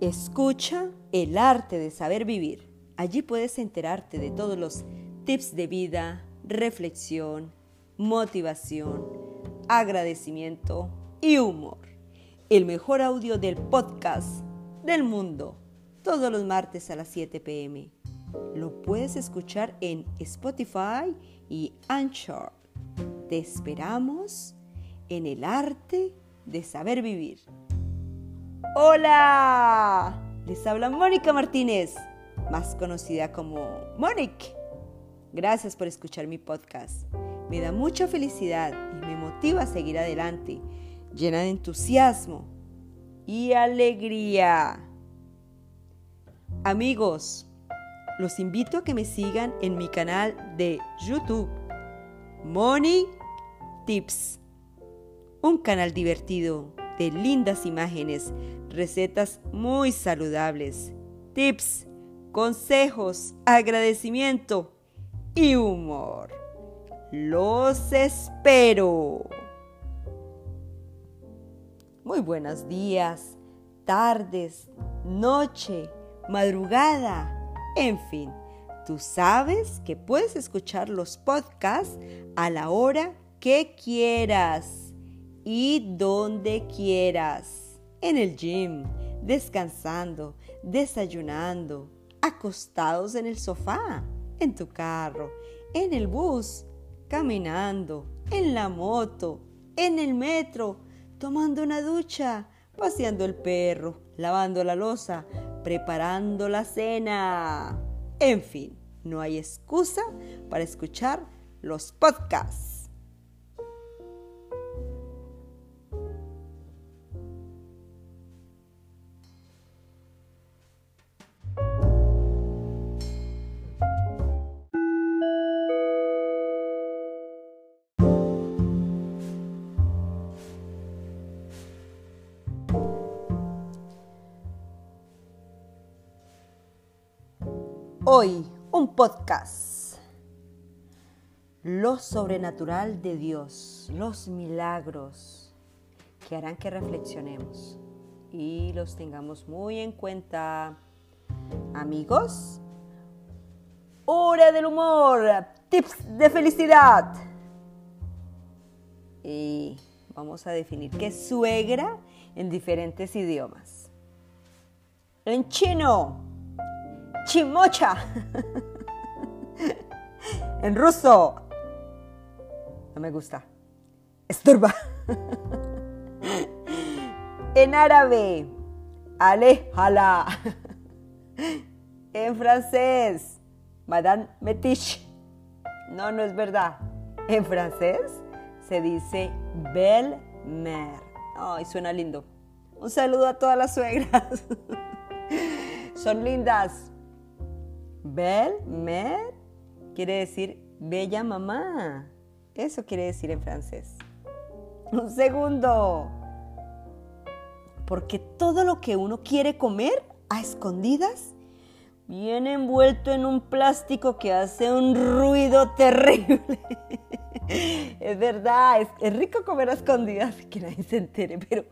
Escucha el arte de saber vivir. Allí puedes enterarte de todos los tips de vida, reflexión, motivación, agradecimiento y humor. El mejor audio del podcast del mundo, todos los martes a las 7 pm. Lo puedes escuchar en Spotify y Anchor. Te esperamos en el arte de saber vivir. Hola, les habla Mónica Martínez, más conocida como Mónica. Gracias por escuchar mi podcast. Me da mucha felicidad y me motiva a seguir adelante, llena de entusiasmo y alegría. Amigos, los invito a que me sigan en mi canal de YouTube, Money Tips, un canal divertido de lindas imágenes, recetas muy saludables, tips, consejos, agradecimiento y humor. Los espero. Muy buenos días, tardes, noche, madrugada, en fin. Tú sabes que puedes escuchar los podcasts a la hora que quieras y donde quieras, en el gym, descansando, desayunando, acostados en el sofá, en tu carro, en el bus, caminando, en la moto, en el metro, tomando una ducha, paseando el perro, lavando la losa, preparando la cena. En fin, no hay excusa para escuchar los podcasts. Hoy, un podcast. Lo sobrenatural de Dios, los milagros que harán que reflexionemos y los tengamos muy en cuenta. Amigos, hora del humor, tips de felicidad. Y vamos a definir qué suegra en diferentes idiomas. En chino, chimocha. en ruso, no me gusta. Esturba. en árabe, alejala. en francés, Madame Metiche. No, no es verdad. En francés se dice belle mère. Ay, suena lindo. Un saludo a todas las suegras. Son lindas. Belle mère quiere decir bella mamá. Eso quiere decir en francés. Un segundo. Porque todo lo que uno quiere comer a escondidas viene envuelto en un plástico que hace un ruido terrible. es verdad, es, rico comer a escondidas que nadie se entere, pero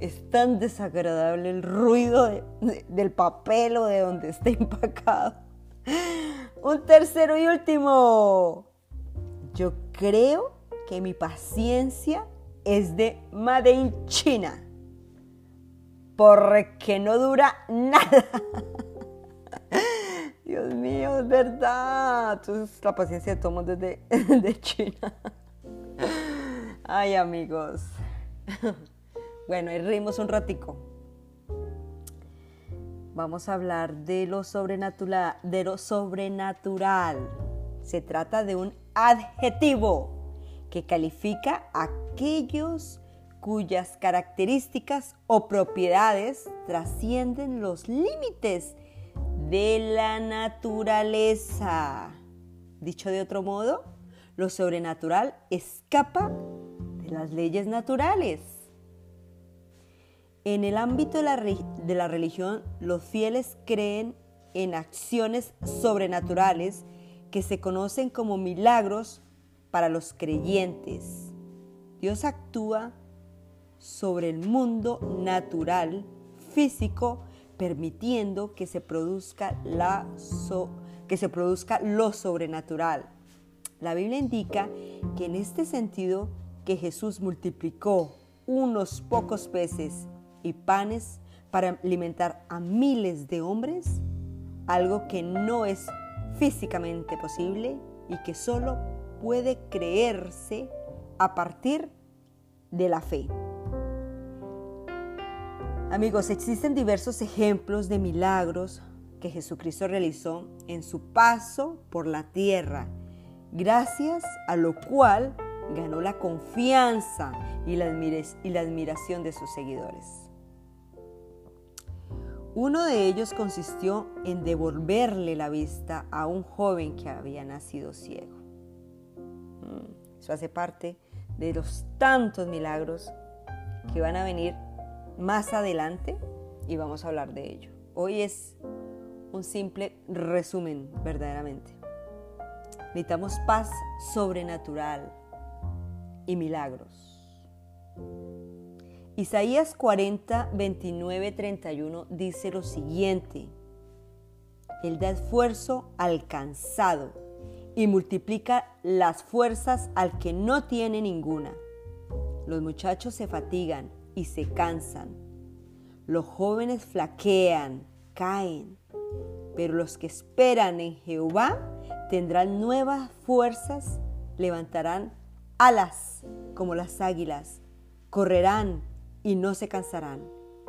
es tan desagradable el ruido del papel o de donde está empacado. Un tercero y último. Yo creo que mi paciencia es de Made in China. Porque no dura nada. Dios mío, es verdad. Entonces la paciencia de todo desde de China. Ay, amigos. Bueno, y rimos un ratico vamos a hablar de lo sobrenatural. De lo sobrenatural. Se trata de un adjetivo que califica a aquellos cuyas características o propiedades trascienden los límites de la naturaleza. Dicho de otro modo, lo sobrenatural escapa de las leyes naturales. En el ámbito de la, religión, los fieles creen en acciones sobrenaturales que se conocen como milagros para los creyentes. Dios actúa sobre el mundo natural, físico, permitiendo que se produzca, la que se produzca lo sobrenatural. La Biblia indica que en este sentido que Jesús multiplicó unos pocos peces y panes para alimentar a miles de hombres, algo que no es físicamente posible y que solo puede creerse a partir de la fe. Amigos, existen diversos ejemplos de milagros que Jesucristo realizó en su paso por la tierra, gracias a lo cual ganó la confianza y la, admiración de sus seguidores. Uno de ellos consistió en devolverle la vista a un joven que había nacido ciego. Mm, eso hace parte de los tantos milagros que van a venir más adelante y vamos a hablar de ello. Hoy es un simple resumen verdaderamente. Necesitamos paz sobrenatural y milagros. Isaías 40, 29, 31 dice lo siguiente. Él da esfuerzo al cansado y multiplica las fuerzas al que no tiene ninguna. Los muchachos se fatigan y se cansan. Los jóvenes flaquean, caen. Pero los que esperan en Jehová tendrán nuevas fuerzas, levantarán alas como las águilas, correrán y no se cansarán,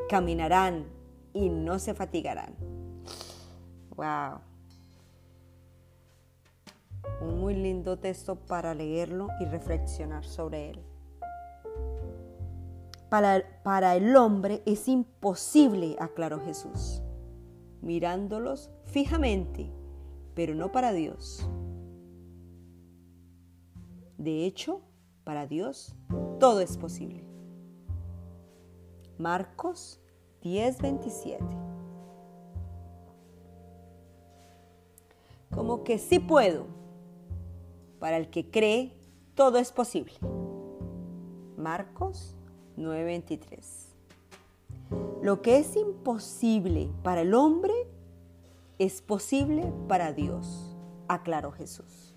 caminarán y no se fatigarán. Wow. Un muy lindo texto para leerlo y reflexionar sobre él. Para, para el hombre es imposible, aclaró Jesús, mirándolos fijamente, pero no para Dios. De hecho, para Dios todo es posible. Marcos 10:27. Como que sí puedo. Para el que cree, todo es posible. Marcos 9:23. Lo que es imposible para el hombre es posible para Dios, aclaró Jesús.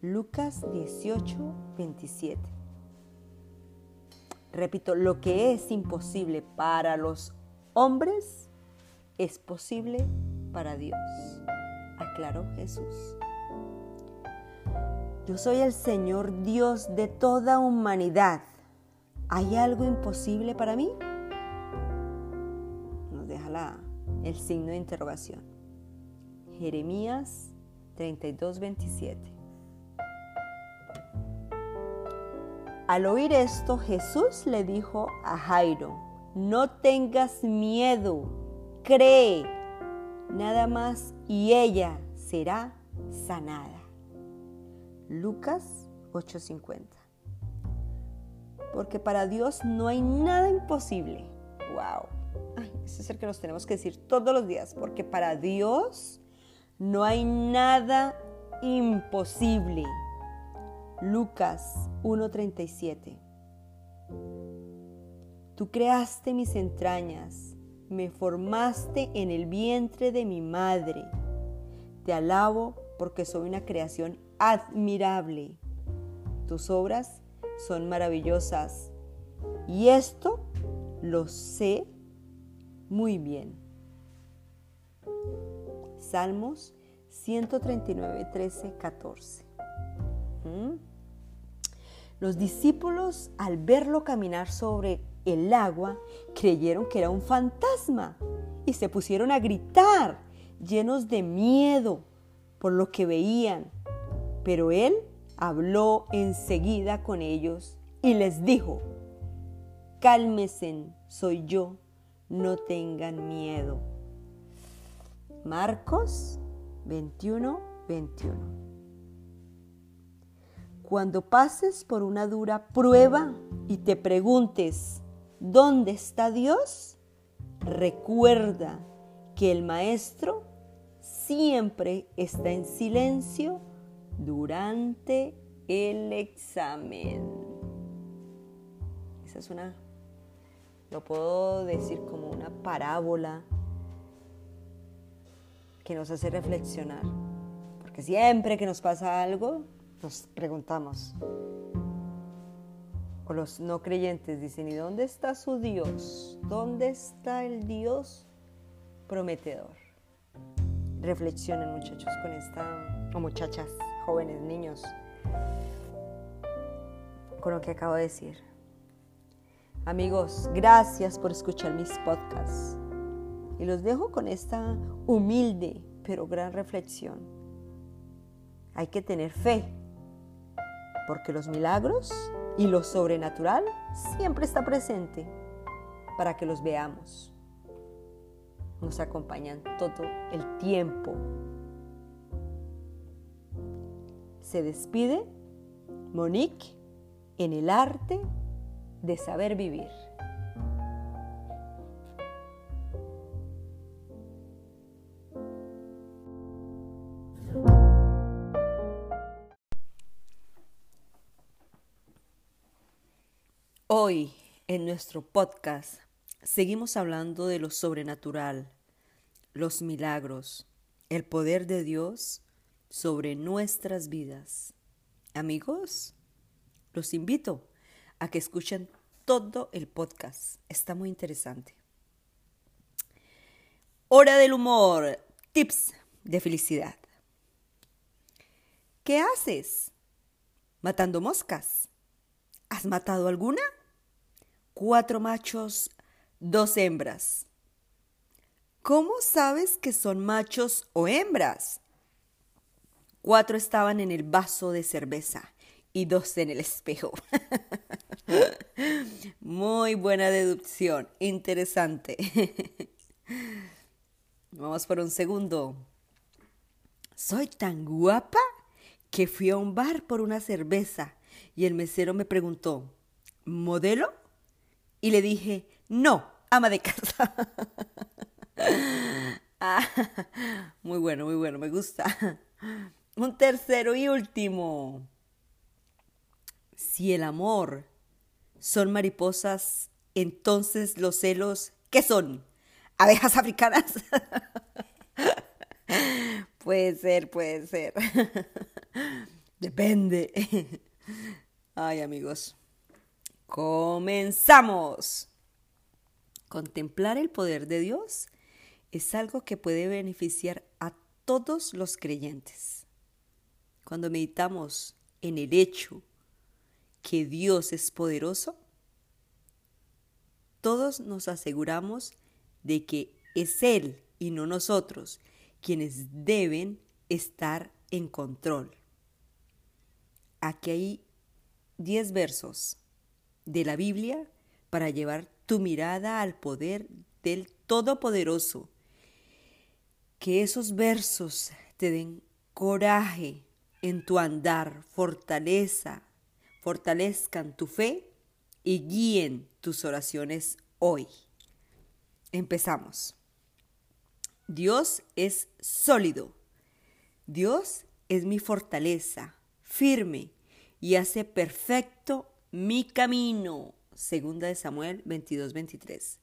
Lucas 18, 27. Repito, lo que es imposible para los hombres es posible para Dios, aclaró Jesús. Yo soy el Señor Dios de toda humanidad. ¿Hay algo imposible para mí? Nos deja el signo de interrogación. Jeremías 32, 27. Al oír esto, Jesús le dijo a Jairo, no tengas miedo, cree, nada más y ella será sanada. Lucas 8:50. Porque para Dios no hay nada imposible. ¡Wow! ese es el que nos tenemos que decir todos los días, porque para Dios no hay nada imposible. Lucas 1:37. Tú creaste mis entrañas, me formaste en el vientre de mi madre. Te alabo porque soy una creación admirable. Tus obras son maravillosas y esto lo sé muy bien. Salmos 139, 13, 14. Los discípulos, al verlo caminar sobre el agua, creyeron que era un fantasma y se pusieron a gritar, llenos de miedo por lo que veían. Pero él habló enseguida con ellos y les dijo, cálmesen, soy yo, no tengan miedo. Marcos 21, 21. Cuando pases por una dura prueba y te preguntes, ¿dónde está Dios? Recuerda que el Maestro siempre está en silencio durante el examen. Esa es una lo puedo decir como una parábola que nos hace reflexionar. Porque siempre que nos pasa algo, nos preguntamos, o los no creyentes dicen, ¿y dónde está su Dios? ¿Dónde está el Dios prometedor? Reflexionen muchachos con esta, o muchachas, jóvenes, niños, con lo que acabo de decir. Amigos, gracias por escuchar mis podcasts. Y los dejo con esta humilde pero gran reflexión. Hay que tener fe, porque los milagros y lo sobrenatural siempre está presente para que los veamos. Nos acompañan todo el tiempo. Se despide Monique en el arte de saber vivir. Hoy en nuestro podcast seguimos hablando de lo sobrenatural, los milagros, el poder de Dios sobre nuestras vidas. Amigos, los invito a que escuchen todo el podcast. Está muy interesante. Hora del humor. Tips de felicidad. ¿Qué haces? Matando moscas. ¿Has matado alguna? Cuatro machos, dos hembras. ¿Cómo sabes que son machos o hembras? Cuatro estaban en el vaso de cerveza y dos en el espejo. Muy buena deducción, interesante. Vamos por un segundo. Soy tan guapa que fui a un bar por una cerveza y el mesero me preguntó, ¿modelo? Y le dije, no, ama de casa. Ah, muy bueno, muy bueno, me gusta. Un tercero y último. Si el amor son mariposas, entonces los celos, ¿qué son? ¿Abejas africanas? puede ser, puede ser. Depende. Ay, amigos. Comenzamos. Contemplar el poder de Dios es algo que puede beneficiar a todos los creyentes. Cuando meditamos en el hecho que Dios es poderoso, todos nos aseguramos de que es Él y no nosotros quienes deben estar en control. Aquí hay 10 versos de la Biblia para llevar tu mirada al poder del Todopoderoso. Que esos versos te den coraje en tu andar, fortaleza, fortalezcan tu fe y guíen tus oraciones hoy. Empezamos. Dios es sólido. Dios es mi fortaleza, firme y hace perfecto mi camino. Segunda de Samuel 22, 23.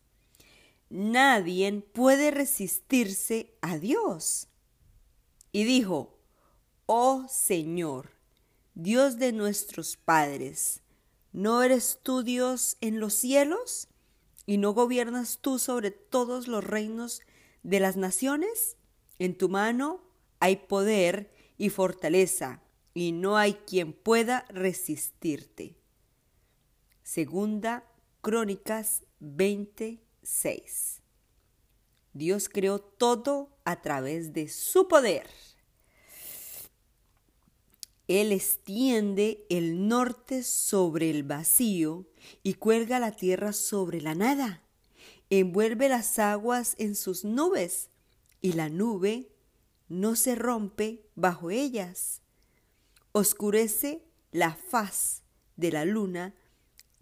Nadie puede resistirse a Dios. Y dijo, oh Señor, Dios de nuestros padres, ¿no eres tú Dios en los cielos? ¿Y no gobiernas tú sobre todos los reinos de las naciones? En tu mano hay poder y fortaleza, y no hay quien pueda resistirte. Segunda Crónicas 26. Dios creó todo a través de su poder. Él extiende el norte sobre el vacío y cuelga la tierra sobre la nada. Envuelve las aguas en sus nubes y la nube no se rompe bajo ellas. Oscurece la faz de la luna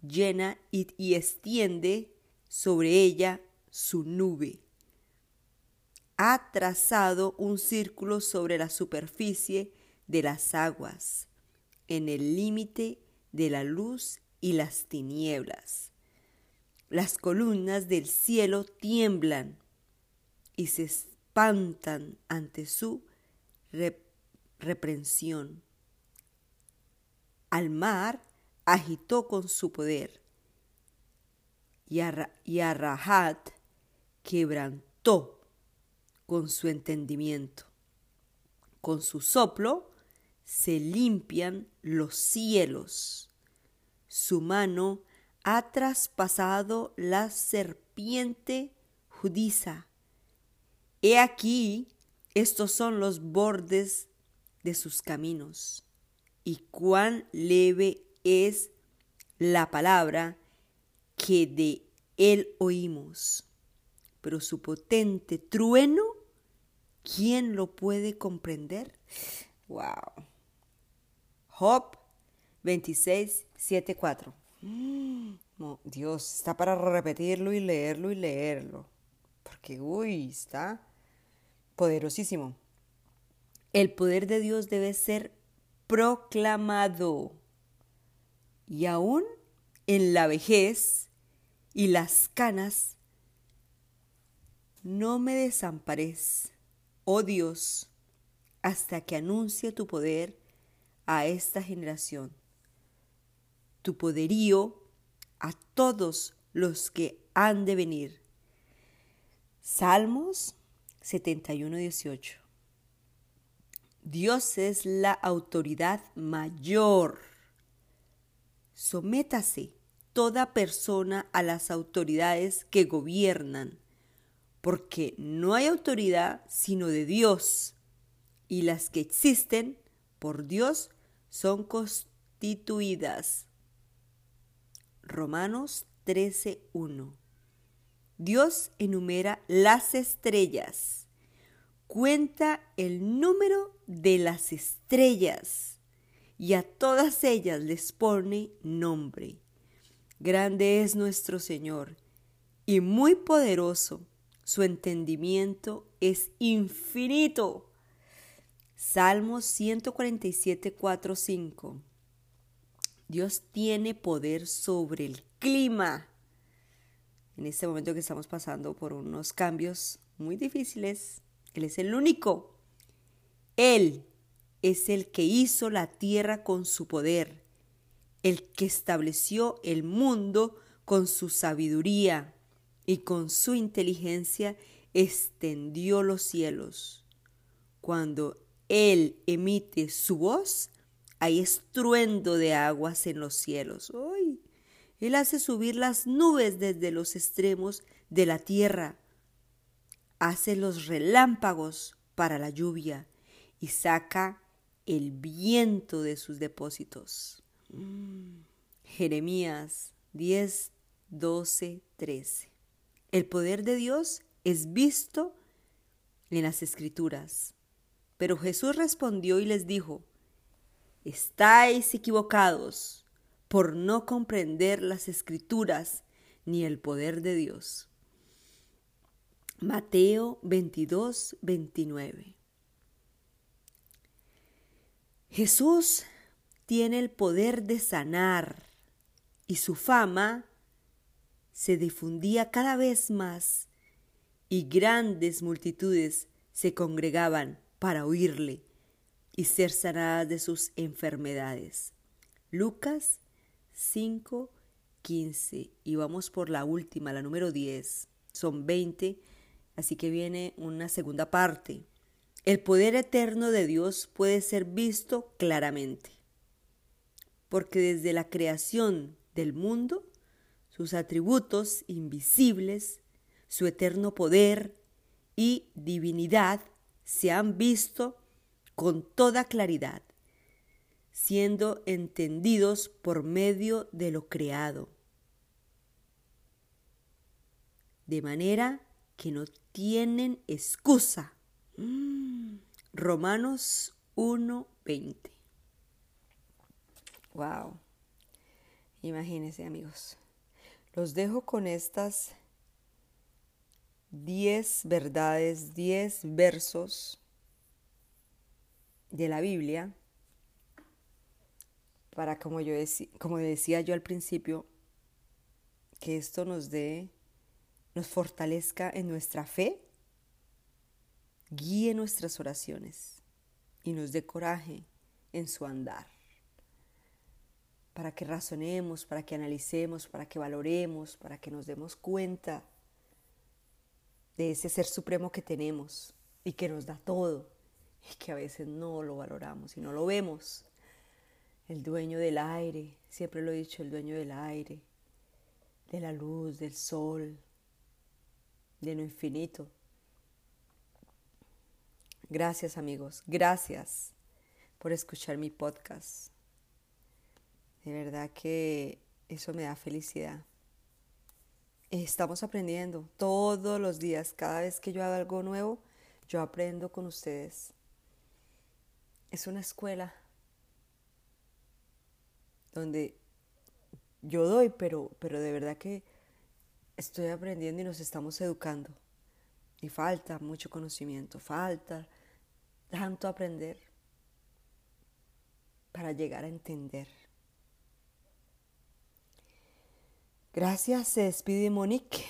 llena y, extiende sobre ella su nube. Ha trazado un círculo sobre la superficie de las aguas, en el límite de la luz y las tinieblas. las columnas del cielo tiemblan y se espantan ante su reprensión. Al mar agitó con su poder y a, quebrantó con su entendimiento. Con su soplo se limpian los cielos. Su mano ha traspasado la serpiente judiza. He aquí, estos son los bordes de sus caminos, y cuán leve es la palabra que de él oímos. Pero su potente trueno, ¿quién lo puede comprender? Wow. Job 26, 7, 4. Dios, está para repetirlo y leerlo y leerlo. Porque, uy, está poderosísimo. El poder de Dios debe ser proclamado. Y aún en la vejez y las canas, no me desampares, oh Dios, hasta que anuncie tu poder a esta generación, tu poderío a todos los que han de venir. Salmos 71, 18. Dios es la autoridad mayor. Sométase toda persona a las autoridades que gobiernan, porque no hay autoridad sino de Dios, y las que existen por Dios son constituidas. Romanos 13:1 Dios enumera las estrellas, cuenta el número de las estrellas y a todas ellas les pone nombre. Grande es nuestro Señor y muy poderoso, su entendimiento es infinito. Salmos 147, 4, 5. Dios tiene poder sobre el clima. En este momento que estamos pasando por unos cambios muy difíciles, Él es el único. Él es el que hizo la tierra con su poder, el que estableció el mundo con su sabiduría y con su inteligencia extendió los cielos. Cuando Él emite su voz, hay estruendo de aguas en los cielos. ¡Ay! Él hace subir las nubes desde los extremos de la tierra. Hace los relámpagos para la lluvia y saca el viento de sus depósitos. Jeremías 10, 12, 13. El poder de Dios es visto en las escrituras. Pero Jesús respondió y les dijo, Estáis equivocados por no comprender las escrituras ni el poder de Dios. Mateo 22, 29. Jesús tiene el poder de sanar y su fama se difundía cada vez más y grandes multitudes se congregaban para oírle y ser sanadas de sus enfermedades. Lucas 5, 15. Y vamos por la última, la número 10. Son 20, así que viene una segunda parte. El poder eterno de Dios puede ser visto claramente, porque desde la creación del mundo, sus atributos invisibles, su eterno poder y divinidad se han visto con toda claridad, siendo entendidos por medio de lo creado. De manera que no tienen excusa. Romanos 1:20. Wow. Imagínense, amigos. Los dejo con estas 10 verdades, 10 versos de la Biblia para, como, yo como decía yo al principio, que esto nos dé, nos fortalezca en nuestra fe, guíe nuestras oraciones y nos dé coraje en su andar. Para que razonemos, para que analicemos, para que valoremos, para que nos demos cuenta de ese ser supremo que tenemos y que nos da todo y que a veces no lo valoramos y no lo vemos. El dueño del aire, siempre lo he dicho, el dueño del aire, de la luz, del sol, de lo infinito. Gracias amigos, gracias por escuchar mi podcast. De verdad que eso me da felicidad. Estamos aprendiendo todos los días, cada vez que yo hago algo nuevo, yo aprendo con ustedes. Es una escuela donde yo doy, pero, pero de verdad que estoy aprendiendo y nos estamos educando. Y falta mucho conocimiento, falta tanto aprender para llegar a entender. Gracias, se despide Monique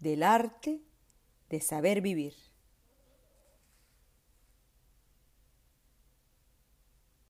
del arte de saber vivir.